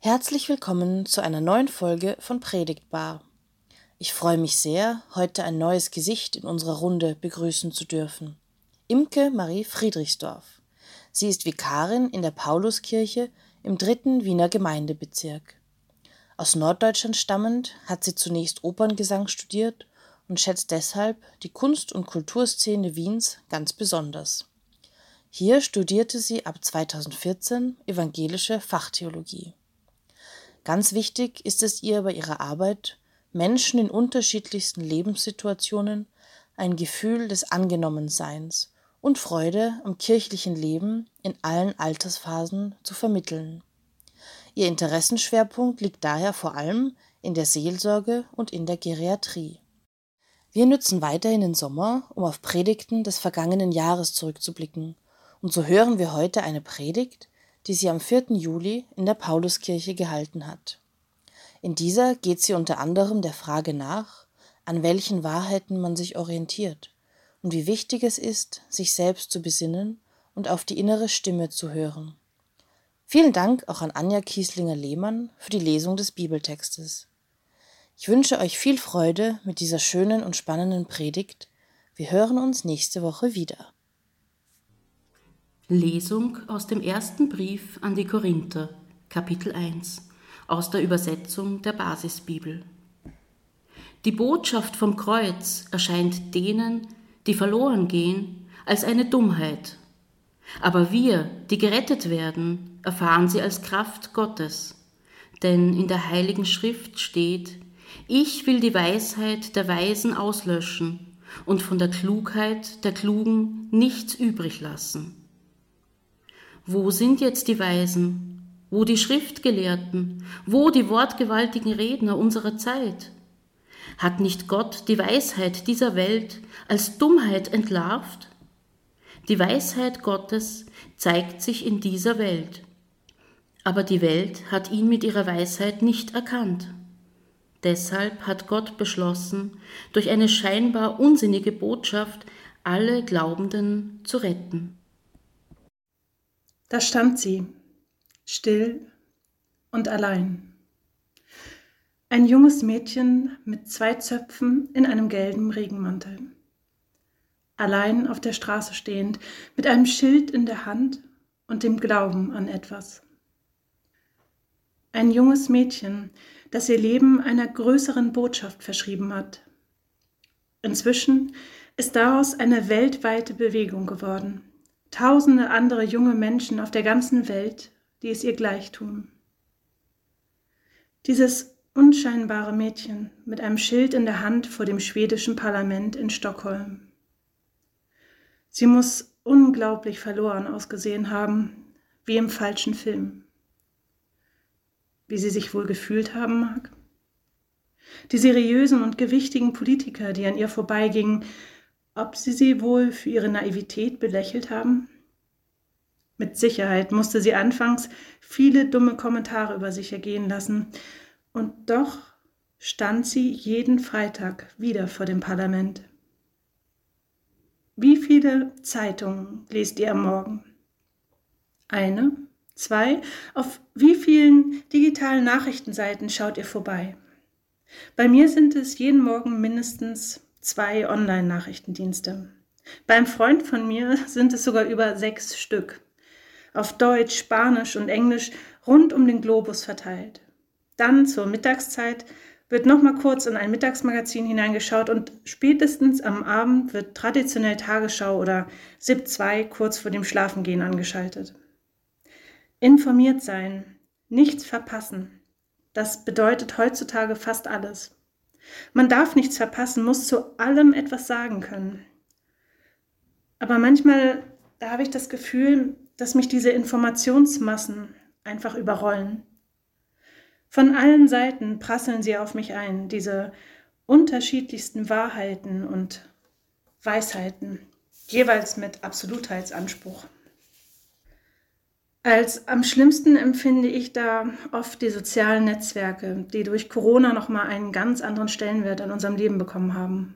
Herzlich willkommen zu einer neuen Folge von Predigtbar. Ich freue mich sehr, heute ein neues Gesicht in unserer Runde begrüßen zu dürfen. Imke Marie Friedrichsdorf. Sie ist Vikarin in der Pauluskirche im dritten Wiener Gemeindebezirk. Aus Norddeutschland stammend hat sie zunächst Operngesang studiert und schätzt deshalb die Kunst- und Kulturszene Wiens ganz besonders. Hier studierte sie ab 2014 evangelische Fachtheologie. Ganz wichtig ist es ihr bei ihrer Arbeit, Menschen in unterschiedlichsten Lebenssituationen ein Gefühl des Angenommenseins und Freude am kirchlichen Leben in allen Altersphasen zu vermitteln. Ihr Interessenschwerpunkt liegt daher vor allem in der Seelsorge und in der Geriatrie. Wir nützen weiterhin den Sommer, um auf Predigten des vergangenen Jahres zurückzublicken, und so hören wir heute eine Predigt, die sie am 4. Juli in der Pauluskirche gehalten hat. In dieser geht sie unter anderem der Frage nach, an welchen Wahrheiten man sich orientiert und wie wichtig es ist, sich selbst zu besinnen und auf die innere Stimme zu hören. Vielen Dank auch an Anja Kieslinger-Lehmann für die Lesung des Bibeltextes. Ich wünsche euch viel Freude mit dieser schönen und spannenden Predigt. Wir hören uns nächste Woche wieder. Lesung aus dem ersten Brief an die Korinther, Kapitel 1, aus der Übersetzung der Basisbibel. Die Botschaft vom Kreuz erscheint denen, die verloren gehen, als eine Dummheit. Aber wir, die gerettet werden, erfahren sie als Kraft Gottes. Denn in der heiligen Schrift steht, ich will die Weisheit der Weisen auslöschen und von der Klugheit der Klugen nichts übrig lassen. Wo sind jetzt die Weisen? Wo die Schriftgelehrten? Wo die wortgewaltigen Redner unserer Zeit? Hat nicht Gott die Weisheit dieser Welt als Dummheit entlarvt? Die Weisheit Gottes zeigt sich in dieser Welt. Aber die Welt hat ihn mit ihrer Weisheit nicht erkannt. Deshalb hat Gott beschlossen, durch eine scheinbar unsinnige Botschaft alle Glaubenden zu retten. Da stand sie, still und allein. Ein junges Mädchen mit zwei Zöpfen in einem gelben Regenmantel. Allein auf der Straße stehend, mit einem Schild in der Hand und dem Glauben an etwas. Ein junges Mädchen, das ihr Leben einer größeren Botschaft verschrieben hat. Inzwischen ist daraus eine weltweite Bewegung geworden tausende andere junge Menschen auf der ganzen Welt, die es ihr gleich tun. Dieses unscheinbare Mädchen mit einem Schild in der Hand vor dem schwedischen Parlament in Stockholm. Sie muss unglaublich verloren ausgesehen haben, wie im falschen Film. Wie sie sich wohl gefühlt haben mag? Die seriösen und gewichtigen Politiker, die an ihr vorbeigingen, ob sie sie wohl für ihre Naivität belächelt haben? Mit Sicherheit musste sie anfangs viele dumme Kommentare über sich ergehen lassen, und doch stand sie jeden Freitag wieder vor dem Parlament. Wie viele Zeitungen lest ihr am Morgen? Eine? Zwei? Auf wie vielen digitalen Nachrichtenseiten schaut ihr vorbei? Bei mir sind es jeden Morgen mindestens zwei Online-Nachrichtendienste. Beim Freund von mir sind es sogar über sechs Stück. Auf Deutsch, Spanisch und Englisch rund um den Globus verteilt. Dann zur Mittagszeit wird nochmal kurz in ein Mittagsmagazin hineingeschaut und spätestens am Abend wird traditionell Tagesschau oder SIP 2 kurz vor dem Schlafengehen angeschaltet. Informiert sein, nichts verpassen. Das bedeutet heutzutage fast alles. Man darf nichts verpassen, muss zu allem etwas sagen können. Aber manchmal, da habe ich das Gefühl, dass mich diese Informationsmassen einfach überrollen. Von allen Seiten prasseln sie auf mich ein, diese unterschiedlichsten Wahrheiten und Weisheiten, jeweils mit Absolutheitsanspruch. Als am schlimmsten empfinde ich da oft die sozialen Netzwerke, die durch Corona nochmal einen ganz anderen Stellenwert in unserem Leben bekommen haben.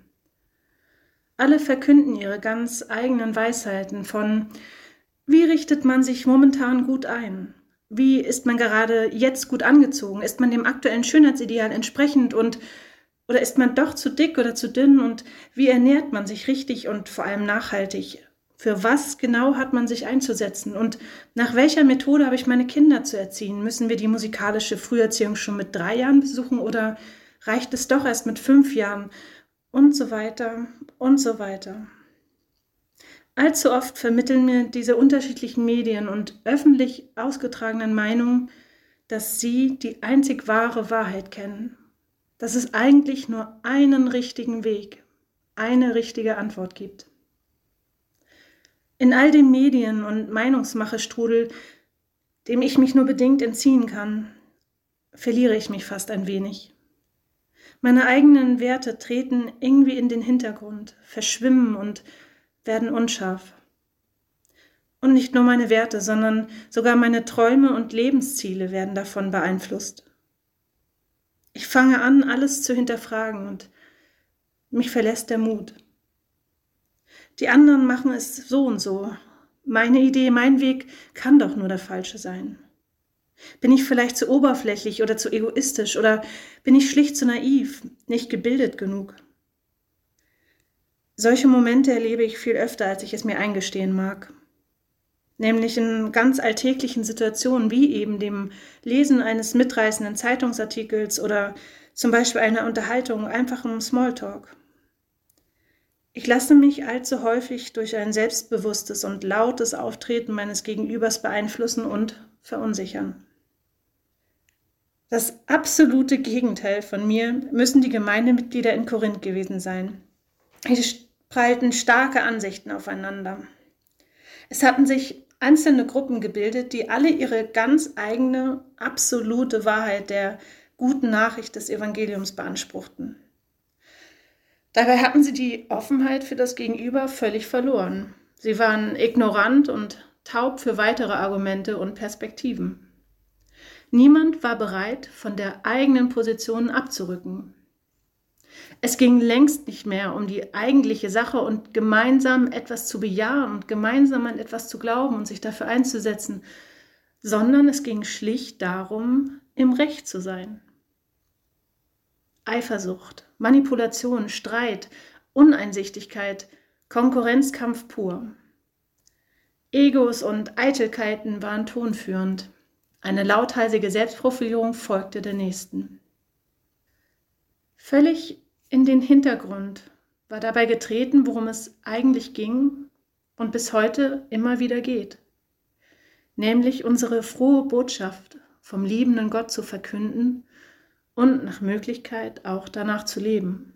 Alle verkünden ihre ganz eigenen Weisheiten von, wie richtet man sich momentan gut ein? Wie ist man gerade jetzt gut angezogen? Ist man dem aktuellen Schönheitsideal entsprechend und oder ist man doch zu dick oder zu dünn und wie ernährt man sich richtig und vor allem nachhaltig? Für was genau hat man sich einzusetzen? Und nach welcher Methode habe ich meine Kinder zu erziehen? Müssen wir die musikalische Früherziehung schon mit drei Jahren besuchen oder reicht es doch erst mit fünf Jahren? Und so weiter und so weiter. Allzu oft vermitteln mir diese unterschiedlichen Medien und öffentlich ausgetragenen Meinungen, dass sie die einzig wahre Wahrheit kennen, dass es eigentlich nur einen richtigen Weg, eine richtige Antwort gibt. In all dem Medien- und Meinungsmachestrudel, dem ich mich nur bedingt entziehen kann, verliere ich mich fast ein wenig. Meine eigenen Werte treten irgendwie in den Hintergrund, verschwimmen und werden unscharf. Und nicht nur meine Werte, sondern sogar meine Träume und Lebensziele werden davon beeinflusst. Ich fange an, alles zu hinterfragen und mich verlässt der Mut. Die anderen machen es so und so. Meine Idee, mein Weg kann doch nur der falsche sein. Bin ich vielleicht zu oberflächlich oder zu egoistisch oder bin ich schlicht zu naiv, nicht gebildet genug? Solche Momente erlebe ich viel öfter, als ich es mir eingestehen mag. Nämlich in ganz alltäglichen Situationen wie eben dem Lesen eines mitreißenden Zeitungsartikels oder zum Beispiel einer Unterhaltung, einfachem Smalltalk. Ich lasse mich allzu häufig durch ein selbstbewusstes und lautes Auftreten meines Gegenübers beeinflussen und verunsichern. Das absolute Gegenteil von mir müssen die Gemeindemitglieder in Korinth gewesen sein. Hier prallten starke Ansichten aufeinander. Es hatten sich einzelne Gruppen gebildet, die alle ihre ganz eigene, absolute Wahrheit der guten Nachricht des Evangeliums beanspruchten. Dabei hatten sie die Offenheit für das Gegenüber völlig verloren. Sie waren ignorant und taub für weitere Argumente und Perspektiven. Niemand war bereit, von der eigenen Position abzurücken. Es ging längst nicht mehr um die eigentliche Sache und gemeinsam etwas zu bejahen und gemeinsam an etwas zu glauben und sich dafür einzusetzen, sondern es ging schlicht darum, im Recht zu sein. Eifersucht, Manipulation, Streit, Uneinsichtigkeit, Konkurrenzkampf pur. Egos und Eitelkeiten waren tonführend. Eine lautheilige Selbstprofilierung folgte der nächsten. Völlig in den Hintergrund war dabei getreten, worum es eigentlich ging und bis heute immer wieder geht, nämlich unsere frohe Botschaft vom liebenden Gott zu verkünden und nach Möglichkeit auch danach zu leben.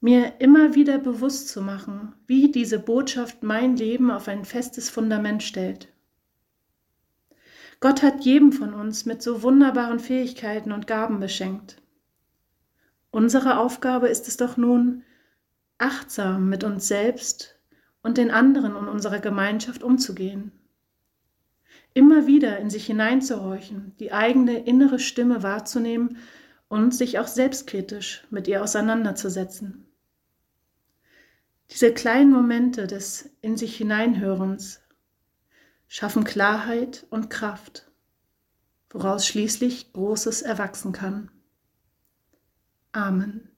Mir immer wieder bewusst zu machen, wie diese Botschaft mein Leben auf ein festes Fundament stellt. Gott hat jedem von uns mit so wunderbaren Fähigkeiten und Gaben beschenkt. Unsere Aufgabe ist es doch nun, achtsam mit uns selbst und den anderen und unserer Gemeinschaft umzugehen immer wieder in sich hineinzuhorchen, die eigene innere Stimme wahrzunehmen und sich auch selbstkritisch mit ihr auseinanderzusetzen. Diese kleinen Momente des in sich hineinhörens schaffen Klarheit und Kraft, woraus schließlich Großes erwachsen kann. Amen.